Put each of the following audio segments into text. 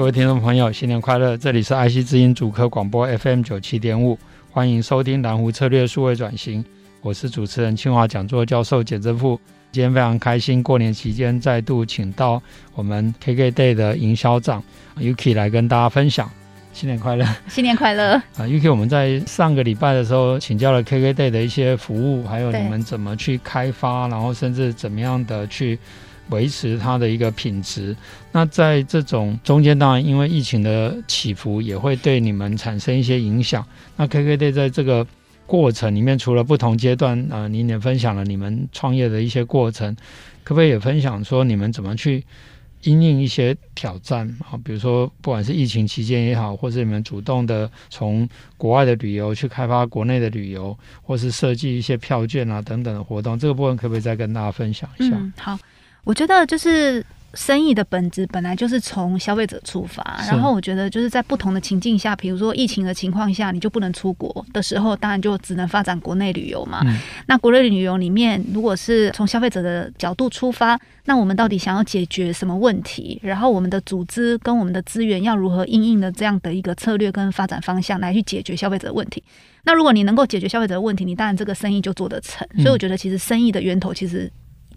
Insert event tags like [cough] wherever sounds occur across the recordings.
各位听众朋友，新年快乐！这里是爱惜之音主客广播 FM 九七点五，欢迎收听蓝湖策略数位转型。我是主持人清华讲座教授简正富。今天非常开心，过年期间再度请到我们 KKday 的营销长 Yuki 来跟大家分享。新年快乐！新年快乐！啊，[laughs] Yuki，我们在上个礼拜的时候请教了 KKday 的一些服务，还有你们怎么去开发，然后甚至怎么样的去。维持它的一个品质。那在这种中间，当然因为疫情的起伏，也会对你们产生一些影响。那 KKday 在这个过程里面，除了不同阶段，呃，您也分享了你们创业的一些过程，可不可以也分享说你们怎么去因应一些挑战啊？比如说，不管是疫情期间也好，或是你们主动的从国外的旅游去开发国内的旅游，或是设计一些票券啊等等的活动，这个部分可不可以再跟大家分享一下？嗯，好。我觉得就是生意的本质本来就是从消费者出发，然后我觉得就是在不同的情境下，比如说疫情的情况下，你就不能出国的时候，当然就只能发展国内旅游嘛。嗯、那国内旅游里面，如果是从消费者的角度出发，那我们到底想要解决什么问题？然后我们的组织跟我们的资源要如何应应的这样的一个策略跟发展方向来去解决消费者的问题？那如果你能够解决消费者的问题，你当然这个生意就做得成。所以我觉得其实生意的源头其实。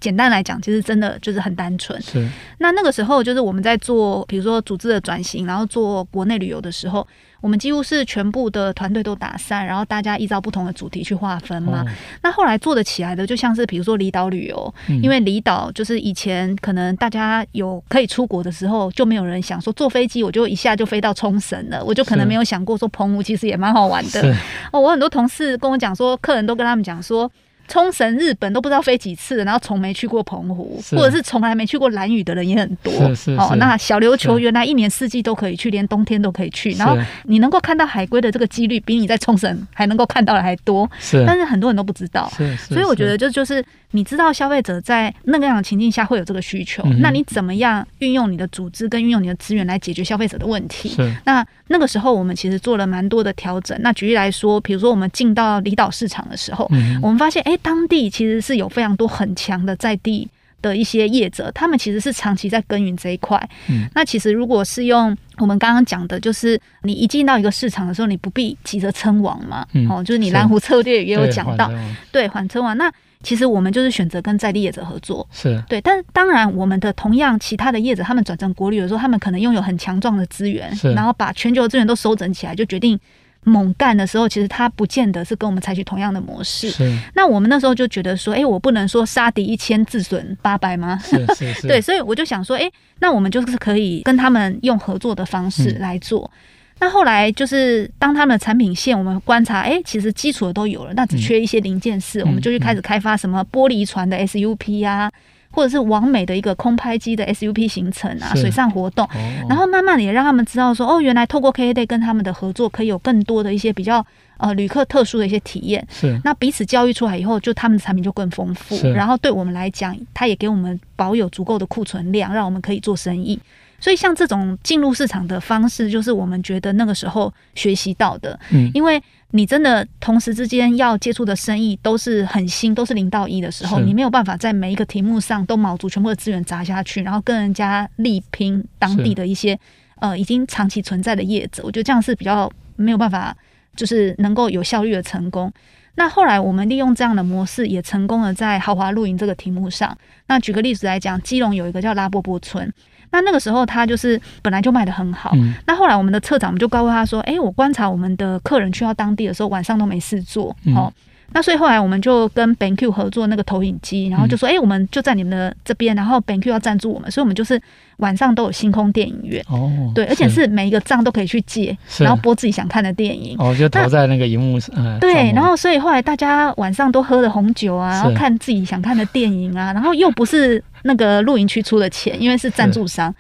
简单来讲，其实真的就是很单纯。是。那那个时候，就是我们在做，比如说组织的转型，然后做国内旅游的时候，我们几乎是全部的团队都打散，然后大家依照不同的主题去划分嘛。哦、那后来做得起来的，就像是比如说离岛旅游，嗯、因为离岛就是以前可能大家有可以出国的时候，就没有人想说坐飞机我就一下就飞到冲绳了，我就可能没有想过说澎湖其实也蛮好玩的。哦，我很多同事跟我讲说，客人都跟他们讲说。冲绳、日本都不知道飞几次，然后从没去过澎湖，或者是从来没去过兰屿的人也很多。是是是哦，那小琉球原来一年四季都可以去，连冬天都可以去。然后你能够看到海龟的这个几率，比你在冲绳还能够看到的还多。是，但是很多人都不知道。是是是，所以我觉得，这就是你知道消费者在那个样的情境下会有这个需求，嗯、那你怎么样运用你的组织跟运用你的资源来解决消费者的问题？是。那那个时候我们其实做了蛮多的调整。那举例来说，比如说我们进到离岛市场的时候，嗯、我们发现，哎。当地其实是有非常多很强的在地的一些业者，他们其实是长期在耕耘这一块。嗯，那其实如果是用我们刚刚讲的，就是你一进到一个市场的时候，你不必急着称王嘛。嗯，哦，就是你蓝湖策略也有讲到，对，缓称王。那其实我们就是选择跟在地业者合作，是对。但是当然，我们的同样其他的业者，他们转成国旅的时候，他们可能拥有很强壮的资源，然后把全球的资源都收整起来，就决定。猛干的时候，其实他不见得是跟我们采取同样的模式。是。那我们那时候就觉得说，哎、欸，我不能说杀敌一千自损八百吗？是是是。[laughs] 对，所以我就想说，哎、欸，那我们就是可以跟他们用合作的方式来做。嗯、那后来就是当他们的产品线我们观察，哎、欸，其实基础的都有了，那只缺一些零件式，嗯、我们就去开始开发什么玻璃船的 SUP 啊。或者是完美的一个空拍机的 SUP 行程啊，水上活动，然后慢慢的也让他们知道说，哦，原来透过 KKday 跟他们的合作，可以有更多的一些比较呃旅客特殊的一些体验。是，那彼此教育出来以后，就他们的产品就更丰富。然后对我们来讲，他也给我们保有足够的库存量，让我们可以做生意。所以像这种进入市场的方式，就是我们觉得那个时候学习到的。嗯，因为。你真的同时之间要接触的生意都是很新，都是零到一的时候，你没有办法在每一个题目上都卯足全部的资源砸下去，然后跟人家力拼当地的一些呃已经长期存在的业者。我觉得这样是比较没有办法，就是能够有效率的成功。那后来我们利用这样的模式，也成功了在豪华露营这个题目上。那举个例子来讲，基隆有一个叫拉波波村。那那个时候，他就是本来就卖的很好。嗯、那后来，我们的策长我们就告诉他说：“哎、欸，我观察我们的客人去到当地的时候，晚上都没事做。嗯”哦，那所以后来我们就跟 BenQ 合作那个投影机，然后就说：“哎、嗯欸，我们就在你们的这边，然后 BenQ 要赞助我们，所以我们就是晚上都有星空电影院。哦，对，而且是每一个账都可以去借，然后播自己想看的电影。哦，就投在那个荧幕上。对，然后所以后来大家晚上都喝了红酒啊，然后看自己想看的电影啊，然后又不是那个露营区出的钱，因为是赞助商。”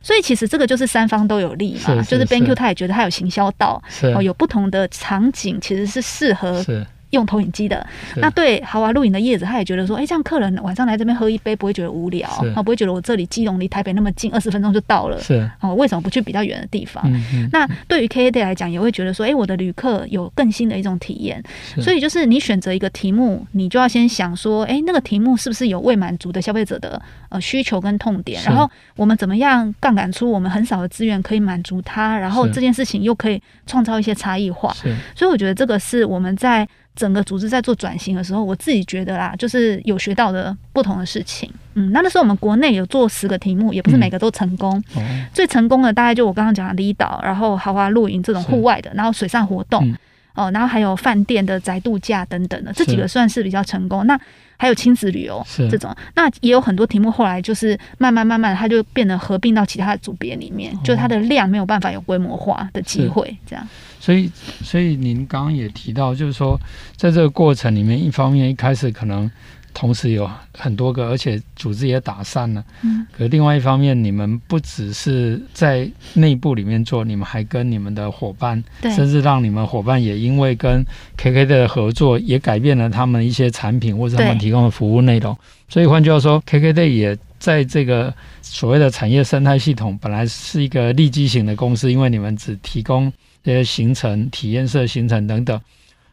所以其实这个就是三方都有利嘛，是是是就是 BenQ 他也觉得他有行销到，哦，有不同的场景其实是适合。用投影机的，那对豪华露营的叶子，他也觉得说，哎、欸，这样客人晚上来这边喝一杯，不会觉得无聊，他不会觉得我这里基隆离台北那么近，二十分钟就到了，是。哦，为什么不去比较远的地方？那对于 K A Day 来讲，也会觉得说，哎、欸，我的旅客有更新的一种体验，所以就是你选择一个题目，你就要先想说，哎、欸，那个题目是不是有未满足的消费者的呃需求跟痛点，然后我们怎么样杠杆出我们很少的资源可以满足它，然后这件事情又可以创造一些差异化，所以我觉得这个是我们在。整个组织在做转型的时候，我自己觉得啦，就是有学到的不同的事情。嗯，那那时候我们国内有做十个题目，也不是每个都成功。嗯、最成功的大概就我刚刚讲的离岛，然后豪华露营这种户外的，然后水上活动，嗯、哦，然后还有饭店的宅度假等等的，这几个算是比较成功。那还有亲子旅游这种，那也有很多题目后来就是慢慢慢慢，它就变得合并到其他的组别里面，哦、就它的量没有办法有规模化的机会，这样。所以，所以您刚刚也提到，就是说，在这个过程里面，一方面一开始可能同时有很多个，而且组织也打散了。嗯。可另外一方面，你们不只是在内部里面做，你们还跟你们的伙伴，对，甚至让你们伙伴也因为跟 KKday 的合作，也改变了他们一些产品或者他们提供的服务内容。所以换句话说，KKday 也在这个所谓的产业生态系统，本来是一个利基型的公司，因为你们只提供。这些行程、体验式行程等等，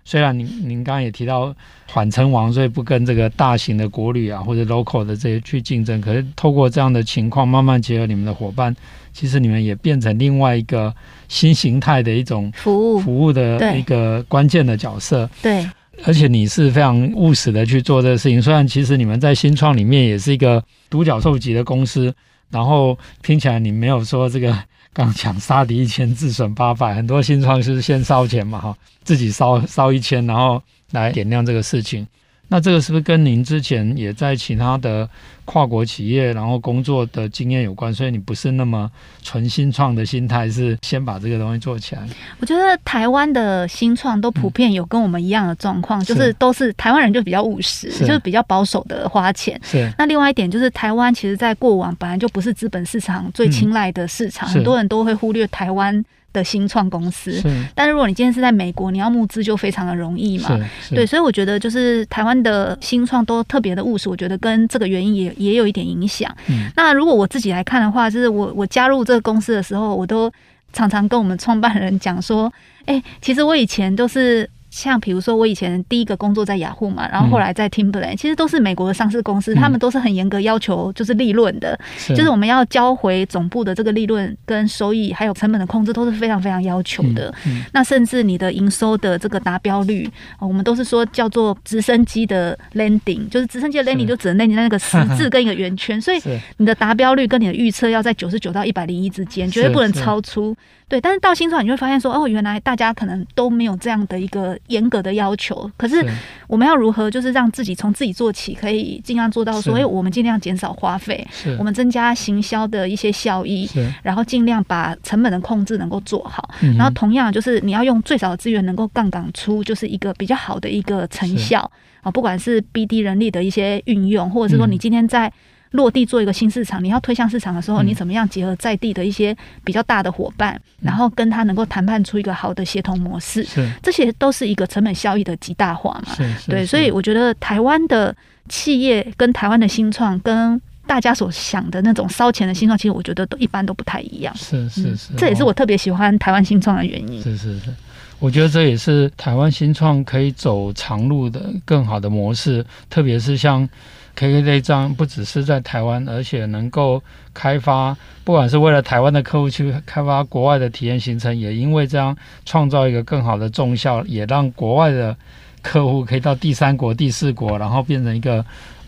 虽然您您刚刚也提到缓称王，所以不跟这个大型的国旅啊或者 local 的这些去竞争，可是透过这样的情况，慢慢结合你们的伙伴，其实你们也变成另外一个新形态的一种服务服务的一个关键的角色。对，而且你是非常务实的去做这个事情。虽然其实你们在新创里面也是一个独角兽级的公司，然后听起来你没有说这个。刚讲杀敌一千自损八百，很多新创是先烧钱嘛哈，自己烧烧一千，然后来点亮这个事情。那这个是不是跟您之前也在其他的跨国企业然后工作的经验有关？所以你不是那么纯新创的心态，是先把这个东西做起来。我觉得台湾的新创都普遍有跟我们一样的状况，嗯、就是都是台湾人就比较务实，是就是比较保守的花钱。是。那另外一点就是台湾其实在过往本来就不是资本市场最青睐的市场，嗯、很多人都会忽略台湾。的新创公司，但是如果你今天是在美国，你要募资就非常的容易嘛。对，所以我觉得就是台湾的新创都特别的务实，我觉得跟这个原因也也有一点影响。嗯、那如果我自己来看的话，就是我我加入这个公司的时候，我都常常跟我们创办人讲说，哎、欸，其实我以前都是。像比如说，我以前第一个工作在雅虎嘛，然后后来在 Timberland，其实都是美国的上市公司，他们都是很严格要求，就是利润的，就是我们要交回总部的这个利润跟收益，还有成本的控制都是非常非常要求的。那甚至你的营收的这个达标率，我们都是说叫做直升机的 landing，就是直升机的 landing 就只能 landing 在那个十字跟一个圆圈，[laughs] 所以你的达标率跟你的预测要在九十九到一百零一之间，绝对不能超出。对，但是到新创你就会发现说，哦，原来大家可能都没有这样的一个严格的要求。可是我们要如何就是让自己从自己做起，可以尽量做到说，哎，我们尽量减少花费，我们增加行销的一些效益，然后尽量把成本的控制能够做好。然后同样就是你要用最少的资源能够杠杆出，就是一个比较好的一个成效啊，不管是 BD 人力的一些运用，或者是说你今天在。落地做一个新市场，你要推向市场的时候，你怎么样结合在地的一些比较大的伙伴，然后跟他能够谈判出一个好的协同模式，是这些都是一个成本效益的极大化嘛？对，所以我觉得台湾的企业跟台湾的新创，跟大家所想的那种烧钱的新创，其实我觉得都一般都不太一样。是是是，这也是我特别喜欢台湾新创的原因。是是是，我觉得这也是台湾新创可以走长路的更好的模式，特别是像。KKday 这样不只是在台湾，而且能够开发，不管是为了台湾的客户去开发国外的体验行程，也因为这样创造一个更好的重效，也让国外的客户可以到第三国、第四国，然后变成一个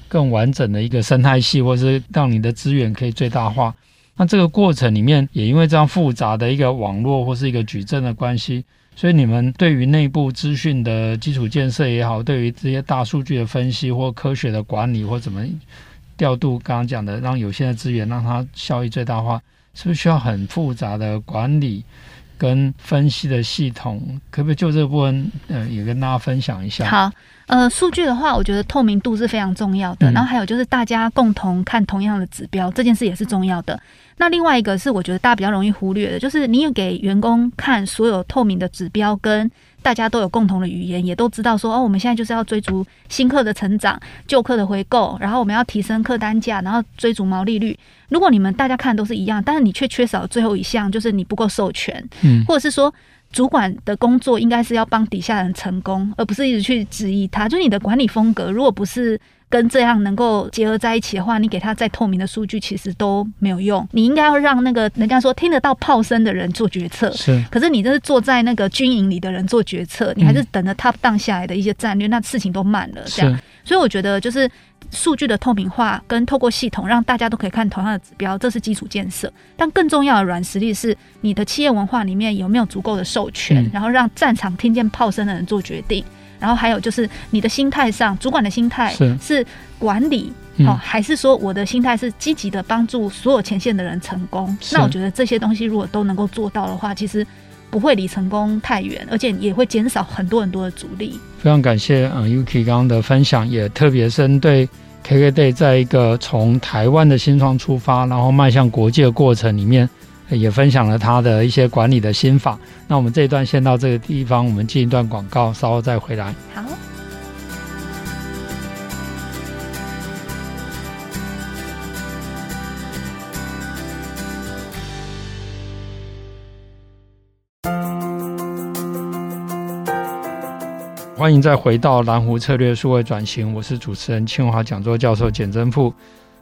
更完整的一个生态系，或是让你的资源可以最大化。那这个过程里面，也因为这样复杂的一个网络或是一个矩阵的关系。所以你们对于内部资讯的基础建设也好，对于这些大数据的分析或科学的管理或怎么调度，刚刚讲的让有限的资源让它效益最大化，是不是需要很复杂的管理跟分析的系统，可不可以就这个部分，呃，也跟大家分享一下？好，呃，数据的话，我觉得透明度是非常重要的，嗯、然后还有就是大家共同看同样的指标，这件事也是重要的。那另外一个是我觉得大家比较容易忽略的，就是你有给员工看所有透明的指标跟。大家都有共同的语言，也都知道说哦，我们现在就是要追逐新客的成长、旧客的回购，然后我们要提升客单价，然后追逐毛利率。如果你们大家看都是一样，但是你却缺少最后一项，就是你不够授权，嗯，或者是说主管的工作应该是要帮底下人成功，而不是一直去质疑他。就你的管理风格，如果不是。跟这样能够结合在一起的话，你给他再透明的数据，其实都没有用。你应该要让那个人家说听得到炮声的人做决策。是。可是你这是坐在那个军营里的人做决策，你还是等着 top down 下来的一些战略，嗯、那事情都慢了。这样。是。所以我觉得就是数据的透明化跟透过系统让大家都可以看同样的指标，这是基础建设。但更重要的软实力是你的企业文化里面有没有足够的授权，嗯、然后让战场听见炮声的人做决定。然后还有就是你的心态上，主管的心态是管理好，嗯、还是说我的心态是积极的帮助所有前线的人成功？那我觉得这些东西如果都能够做到的话，其实不会离成功太远，而且也会减少很多很多的阻力。非常感谢嗯 Yuki 刚刚的分享，也特别针对 KKday 在一个从台湾的新创出发，然后迈向国际的过程里面。也分享了他的一些管理的心法。那我们这一段先到这个地方，我们进一段广告，稍后再回来。好。欢迎再回到蓝湖策略数位转型，我是主持人清华讲座教授简真富。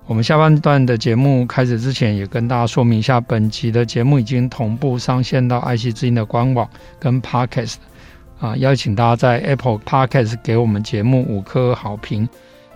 我们下半段的节目开始之前，也跟大家说明一下，本集的节目已经同步上线到爱惜之音的官网跟 Podcast 啊，邀请大家在 Apple Podcast 给我们节目五颗好评，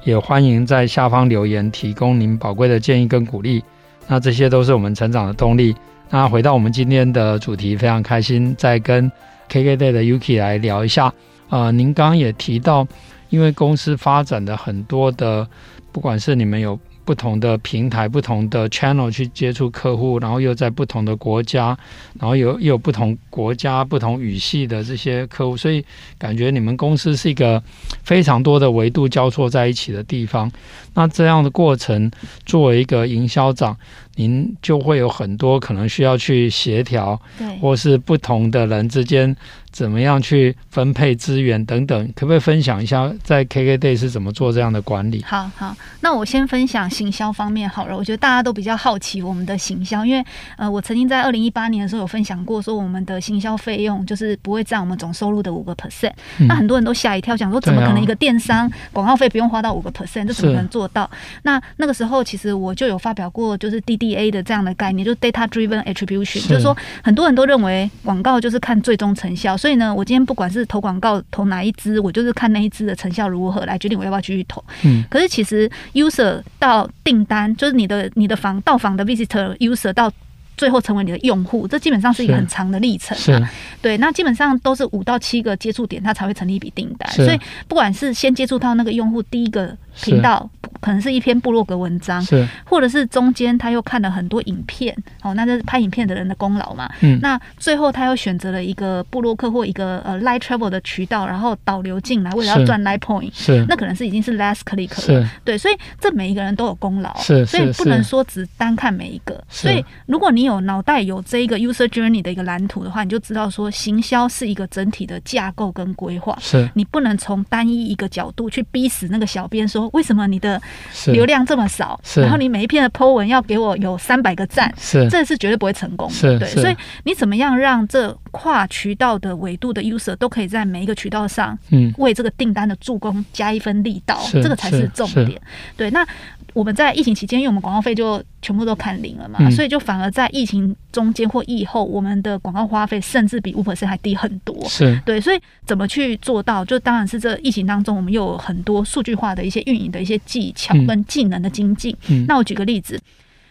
也欢迎在下方留言提供您宝贵的建议跟鼓励，那这些都是我们成长的动力。那回到我们今天的主题，非常开心再跟 KKday 的 Yuki 来聊一下啊，您刚刚也提到，因为公司发展的很多的，不管是你们有。不同的平台、不同的 channel 去接触客户，然后又在不同的国家，然后有又有不同国家、不同语系的这些客户，所以感觉你们公司是一个非常多的维度交错在一起的地方。那这样的过程，作为一个营销长，您就会有很多可能需要去协调，对，或是不同的人之间。怎么样去分配资源等等，可不可以分享一下在 KKday 是怎么做这样的管理？好好，那我先分享行销方面好了。我觉得大家都比较好奇我们的行销，因为呃，我曾经在二零一八年的时候有分享过，说我们的行销费用就是不会占我们总收入的五个 percent。嗯、那很多人都吓一跳，想说怎么可能一个电商广告费不用花到五个 percent？这怎么可能做到？那那个时候其实我就有发表过，就是 DDA 的这样的概念，就是 Data Driven Attribution，是就是说很多人都认为广告就是看最终成效。所以呢，我今天不管是投广告投哪一支，我就是看那一支的成效如何来决定我要不要继续投。嗯，可是其实 user 到订单，就是你的你的房到访的 visitor user 到。最后成为你的用户，这基本上是一个很长的历程啊。对，那基本上都是五到七个接触点，它才会成立一笔订单。所以不管是先接触到那个用户，第一个频道可能是一篇部落格文章，是或者是中间他又看了很多影片，哦，那这是拍影片的人的功劳嘛。嗯。那最后他又选择了一个部落客或一个呃 light travel 的渠道，然后导流进来，为了要赚 light point，是。那可能是已经是 last click 了。对，所以这每一个人都有功劳。是。所以不能说只单看每一个。所以如果你有有脑袋有这一个 user journey 的一个蓝图的话，你就知道说行销是一个整体的架构跟规划。是，你不能从单一一个角度去逼死那个小编说，为什么你的流量这么少？是，然后你每一篇的 po 文要给我有三百个赞，是，这是绝对不会成功的。是，对，所以你怎么样让这跨渠道的维度的 user 都可以在每一个渠道上，嗯，为这个订单的助攻加一分力道，这个才是重点。对，那。我们在疫情期间，因为我们广告费就全部都砍零了嘛，嗯、所以就反而在疫情中间或疫后，我们的广告花费甚至比五 percent 还低很多。是对，所以怎么去做到？就当然是这疫情当中，我们又有很多数据化的一些运营的一些技巧跟技能的精进。嗯、那我举个例子，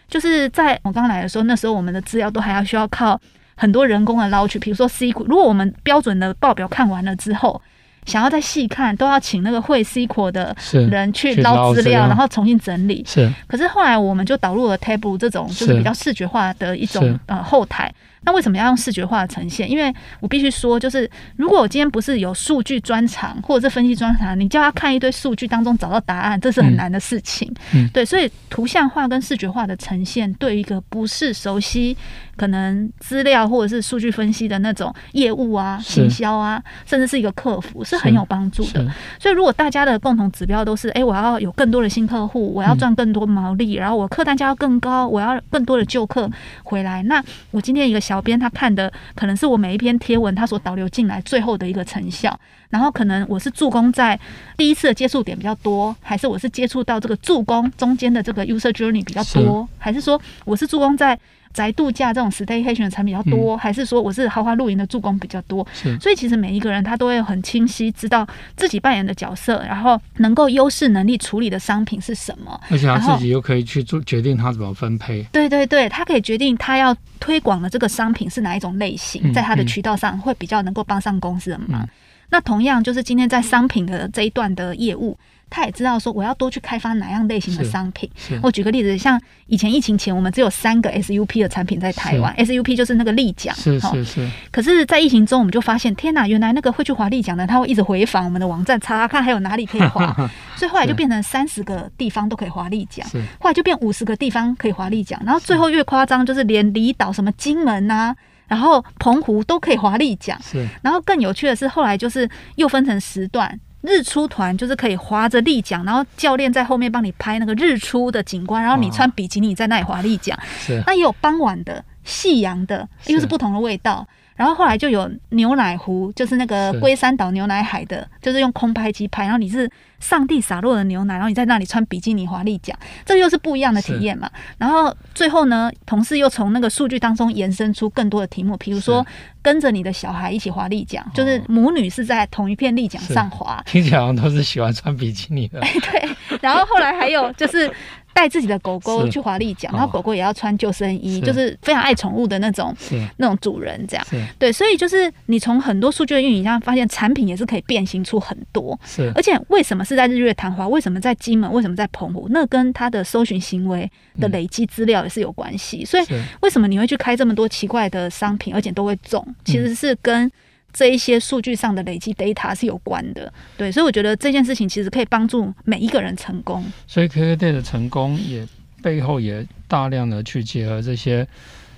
就是在我刚来的时候，那时候我们的资料都还要需要靠很多人工的捞取，比如说 SQL，如果我们标准的报表看完了之后。想要再细看，都要请那个会 SQL 的人去捞资料，然后重新整理。是，可是后来我们就导入了 Tableau 这种就是比较视觉化的一种呃后台。那为什么要用视觉化的呈现？因为我必须说，就是如果我今天不是有数据专长或者是分析专长，你叫他看一堆数据当中找到答案，这是很难的事情。嗯，对，所以图像化跟视觉化的呈现，对于一个不是熟悉可能资料或者是数据分析的那种业务啊、行销啊，甚至是一个客服，是很有帮助的。所以，如果大家的共同指标都是，哎，我要有更多的新客户，我要赚更多毛利，然后我客单价要更高，我要更多的旧客回来，那我今天一个。小编他看的可能是我每一篇贴文，他所导流进来最后的一个成效。然后可能我是助攻在第一次的接触点比较多，还是我是接触到这个助攻中间的这个 user journey 比较多，还是说我是助攻在宅度假这种 staycation 的产品比较多，还是说我是豪华露营的助攻比较多？所以其实每一个人他都会很清晰知道自己扮演的角色，然后能够优势能力处理的商品是什么，而且他自己又可以去做决定他怎么分配。对对对，他可以决定他要推广的这个商品是哪一种类型，在他的渠道上会比较能够帮上公司的忙。那同样就是今天在商品的这一段的业务，他也知道说我要多去开发哪样类型的商品。我举个例子，像以前疫情前，我们只有三个 SUP 的产品在台湾，SUP 就是那个立桨。是是是。可是，在疫情中，我们就发现，天哪，原来那个会去滑立桨的，他会一直回访我们的网站，查查看还有哪里可以滑。[laughs] 所以后来就变成三十个地方都可以滑立桨，后来就变五十个地方可以滑立桨，然后最后越夸张，就是连离岛什么金门呐、啊。然后澎湖都可以华丽奖，是。然后更有趣的是，后来就是又分成时段，日出团就是可以划着立桨，然后教练在后面帮你拍那个日出的景观，然后你穿比基尼在那里划立桨。是。那也有傍晚的、夕阳的，又是不同的味道。然后后来就有牛奶湖，就是那个龟山岛牛奶海的，就是用空拍机拍，然后你是上帝洒落的牛奶，然后你在那里穿比基尼滑立奖，这又是不一样的体验嘛。然后最后呢，同事又从那个数据当中延伸出更多的题目，比如说跟着你的小孩一起滑立奖，就是母女是在同一片立桨上滑，听起来好像都是喜欢穿比基尼的。[laughs] 哎，对。然后后来还有就是。带自己的狗狗去滑立桨，然后狗狗也要穿救生衣，就是非常爱宠物的那种那种主人，这样对。所以就是你从很多数据的运营上发现，产品也是可以变形出很多。是，而且为什么是在日月潭华？为什么在金门？为什么在澎湖？那跟它的搜寻行为的累积资料也是有关系。所以为什么你会去开这么多奇怪的商品，而且都会中？其实是跟这一些数据上的累积 data 是有关的，对，所以我觉得这件事情其实可以帮助每一个人成功。所以 KKday 的成功也背后也大量的去结合这些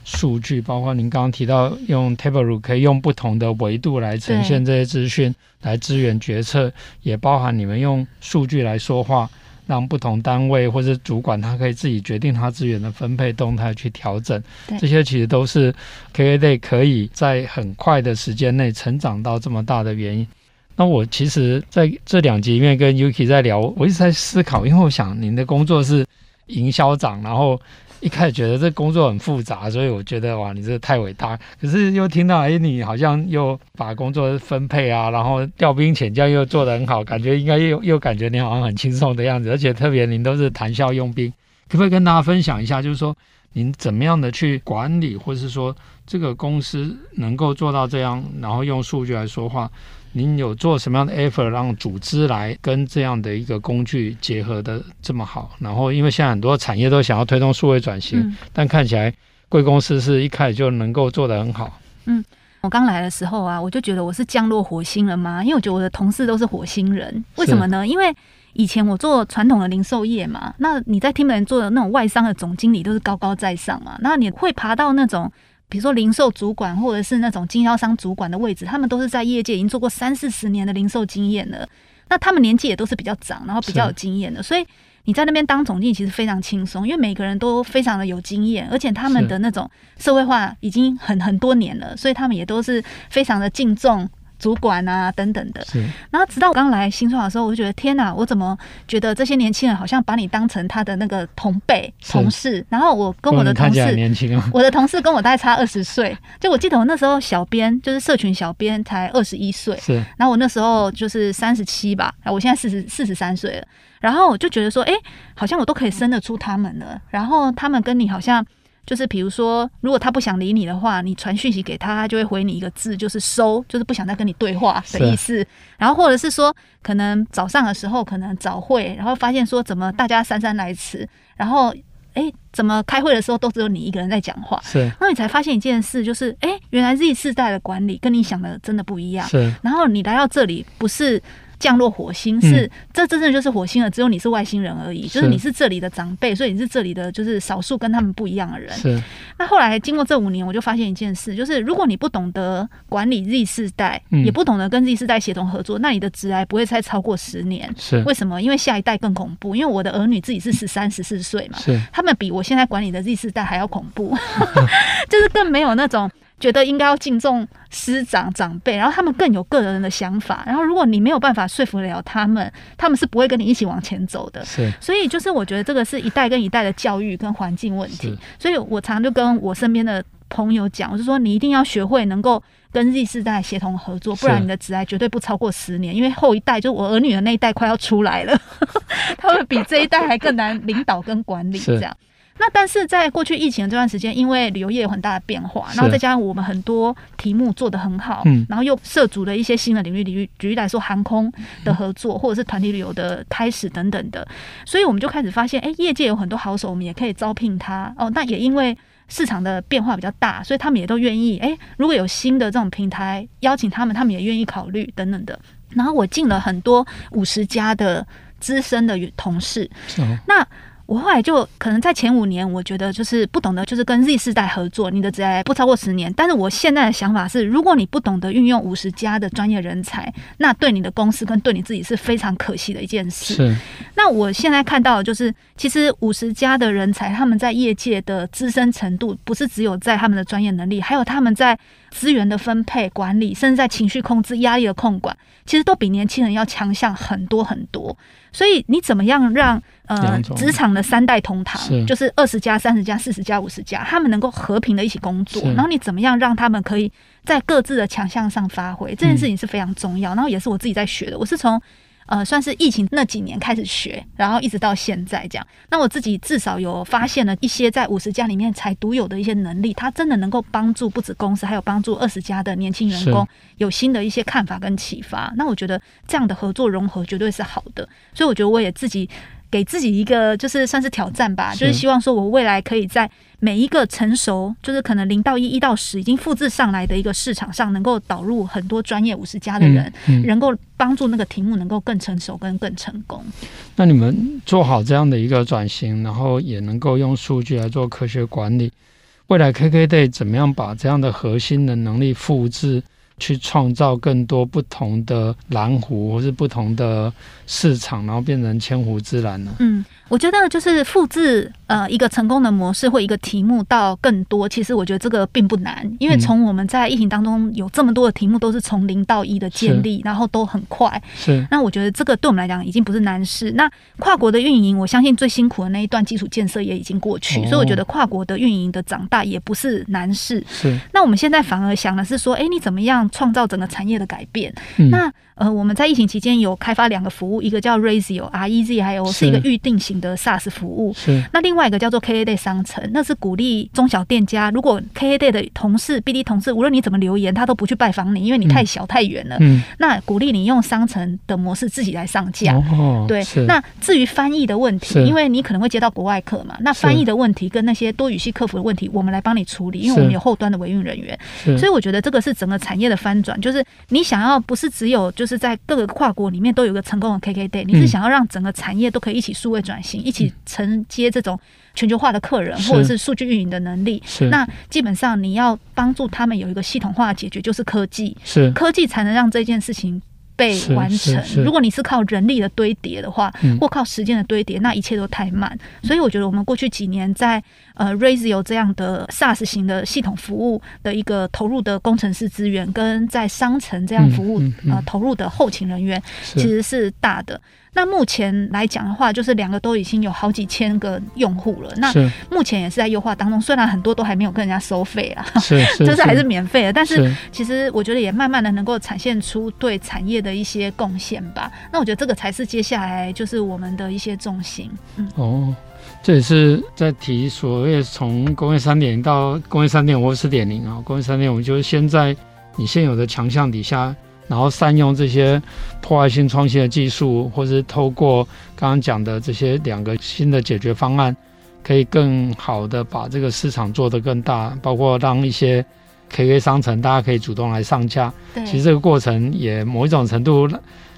数据，包括您刚刚提到用 Tableau 可以用不同的维度来呈现这些资讯，来支援决策，也包含你们用数据来说话。让不同单位或者主管，他可以自己决定他资源的分配动态去调整，这些其实都是 KKday 可以在很快的时间内成长到这么大的原因。那我其实在这两集里面跟 Yuki 在聊，我一直在思考，因为我想您的工作是营销长，然后。一开始觉得这工作很复杂，所以我觉得哇，你这太伟大。可是又听到哎，你好像又把工作分配啊，然后调兵遣将又做得很好，感觉应该又又感觉你好像很轻松的样子。而且特别您都是谈笑用兵，可不可以跟大家分享一下，就是说您怎么样的去管理，或是说这个公司能够做到这样，然后用数据来说话？您有做什么样的 effort 让组织来跟这样的一个工具结合的这么好？然后，因为现在很多产业都想要推动数位转型，嗯、但看起来贵公司是一开始就能够做得很好。嗯，我刚来的时候啊，我就觉得我是降落火星了吗？因为我觉得我的同事都是火星人，为什么呢？因为以前我做传统的零售业嘛，那你在 Timberland 做的那种外商的总经理都是高高在上嘛，那你会爬到那种。比如说零售主管或者是那种经销商主管的位置，他们都是在业界已经做过三四十年的零售经验了。那他们年纪也都是比较长，然后比较有经验的，所以你在那边当总经理其实非常轻松，因为每个人都非常的有经验，而且他们的那种社会化已经很很多年了，所以他们也都是非常的敬重。主管啊，等等的，然后直到我刚来新创的时候，我就觉得天哪，我怎么觉得这些年轻人好像把你当成他的那个同辈同事？然后我跟我的同事，年轻啊，我的同事跟我大概差二十岁。就我记得我那时候小编就是社群小编才二十一岁，是。然后我那时候就是三十七吧，然后我现在四十四十三岁了。然后我就觉得说，哎，好像我都可以生得出他们了。然后他们跟你好像。就是比如说，如果他不想理你的话，你传讯息给他，他就会回你一个字，就是收，就是不想再跟你对话的意思。然后或者是说，可能早上的时候可能早会，然后发现说怎么大家姗姗来迟，然后哎、欸，怎么开会的时候都只有你一个人在讲话？是，然后你才发现一件事，就是哎、欸，原来 Z 世代的管理跟你想的真的不一样。是，然后你来到这里不是。降落火星是、嗯、这真正就是火星了，只有你是外星人而已，就是你是这里的长辈，所以你是这里的就是少数跟他们不一样的人。是。那后来经过这五年，我就发现一件事，就是如果你不懂得管理 Z 世代，嗯、也不懂得跟 Z 世代协同合作，那你的职涯不会再超过十年。是。为什么？因为下一代更恐怖，因为我的儿女自己是十三、十四岁嘛，是。他们比我现在管理的 Z 世代还要恐怖，[laughs] 就是更没有那种。觉得应该要敬重师长长辈，然后他们更有个人的想法。然后如果你没有办法说服了他们，他们是不会跟你一起往前走的。是，所以就是我觉得这个是一代跟一代的教育跟环境问题。所以我常常就跟我身边的朋友讲，我就说你一定要学会能够跟 Z 世代协同合作，不然你的职涯绝对不超过十年。因为后一代就我儿女的那一代快要出来了，[laughs] 他们比这一代还更难领导跟管理这样。那但是在过去疫情的这段时间，因为旅游业有很大的变化，然后再加上我们很多题目做得很好，嗯，然后又涉足了一些新的领域，领域举例来说，航空的合作或者是团体旅游的开始等等的，所以我们就开始发现，哎，业界有很多好手，我们也可以招聘他哦。那也因为市场的变化比较大，所以他们也都愿意，哎，如果有新的这种平台邀请他们，他们也愿意考虑等等的。然后我进了很多五十家的资深的同事，那。我后来就可能在前五年，我觉得就是不懂得，就是跟 Z 世代合作，你的职涯不超过十年。但是我现在的想法是，如果你不懂得运用五十家的专业人才，那对你的公司跟对你自己是非常可惜的一件事。是。那我现在看到的就是，其实五十家的人才，他们在业界的资深程度，不是只有在他们的专业能力，还有他们在资源的分配管理，甚至在情绪控制、压力的控管，其实都比年轻人要强项很多很多。所以你怎么样让呃职场的三代同堂，是就是二十家、三十家、四十家、五十家，他们能够和平的一起工作，然后你怎么样让他们可以在各自的强项上发挥，这件事情是非常重要。然后也是我自己在学的，我是从。呃，算是疫情那几年开始学，然后一直到现在这样。那我自己至少有发现了一些在五十家里面才独有的一些能力，它真的能够帮助不止公司，还有帮助二十家的年轻员工有新的一些看法跟启发。那我觉得这样的合作融合绝对是好的，所以我觉得我也自己。给自己一个就是算是挑战吧，就是希望说我未来可以在每一个成熟，就是可能零到一、一到十已经复制上来的一个市场上，能够导入很多专业五十家的人，嗯嗯、能够帮助那个题目能够更成熟跟更成功。那你们做好这样的一个转型，然后也能够用数据来做科学管理，未来 KKday 怎么样把这样的核心的能力复制？去创造更多不同的蓝湖，或是不同的市场，然后变成千湖之蓝呢？嗯。我觉得就是复制呃一个成功的模式或一个题目到更多，其实我觉得这个并不难，因为从我们在疫情当中有这么多的题目都是从零到一的建立，然后都很快。是。那我觉得这个对我们来讲已经不是难事。那跨国的运营，我相信最辛苦的那一段基础建设也已经过去，所以我觉得跨国的运营的长大也不是难事。是。那我们现在反而想的是说，哎，你怎么样创造整个产业的改变？那呃，我们在疫情期间有开发两个服务，一个叫 Razio R E Z 还有是一个预定型的 SaaS 服务。是。那另外一个叫做 K A Day 商城，那是鼓励中小店家，如果 K A Day 的同事、BD 同事，无论你怎么留言，他都不去拜访你，因为你太小太远了。嗯。那鼓励你用商城的模式自己来上架。哦。对。那至于翻译的问题，因为你可能会接到国外客嘛，那翻译的问题跟那些多语系客服的问题，我们来帮你处理，因为我们有后端的维运人员。所以我觉得这个是整个产业的翻转，就是你想要不是只有就是在各个跨国里面都有个成功的 KKday，你是想要让整个产业都可以一起数位转型，一起承接这种全球化的客人，或者是数据运营的能力。那基本上你要帮助他们有一个系统化的解决，就是科技，是。科技才能让这件事情被完成。如果你是靠人力的堆叠的话，或靠时间的堆叠，那一切都太慢。所以我觉得我们过去几年在呃 Razio 这样的 SaaS 型的系统服务的一个投入的工程师资源，跟在商城这样服务呃投入的后勤人员，其实是大的。那目前来讲的话，就是两个都已经有好几千个用户了。那目前也是在优化当中，虽然很多都还没有跟人家收费啊，是，就 [laughs] 是还是免费的。但是其实我觉得也慢慢的能够展现出对产业的一些贡献吧。那我觉得这个才是接下来就是我们的一些重心。嗯，哦，这也是在提所谓从工业三点零到工业三点五或四点零啊。工业三点五就是先在你现有的强项底下。然后善用这些破坏性创新的技术，或是透过刚刚讲的这些两个新的解决方案，可以更好的把这个市场做得更大，包括让一些 KK 商城大家可以主动来上架。其实这个过程也某一种程度，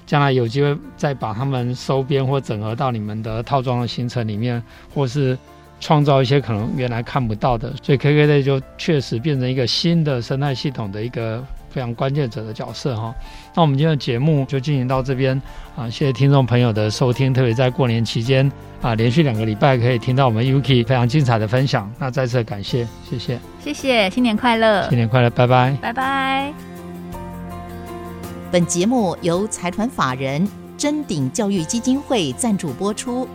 将来有机会再把他们收编或整合到你们的套装的行程里面，或是创造一些可能原来看不到的，所以 KKday 就确实变成一个新的生态系统的一个非常关键者的角色哈。那我们今天的节目就进行到这边啊，谢谢听众朋友的收听，特别在过年期间啊，连续两个礼拜可以听到我们 Yuki 非常精彩的分享，那再次感谢，谢谢，谢谢，新年快乐，新年快乐，拜拜，拜拜。本节目由财团法人臻鼎教育基金会赞助播出，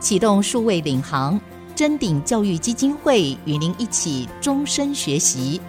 启动数位领航，臻鼎教育基金会与您一起终身学习。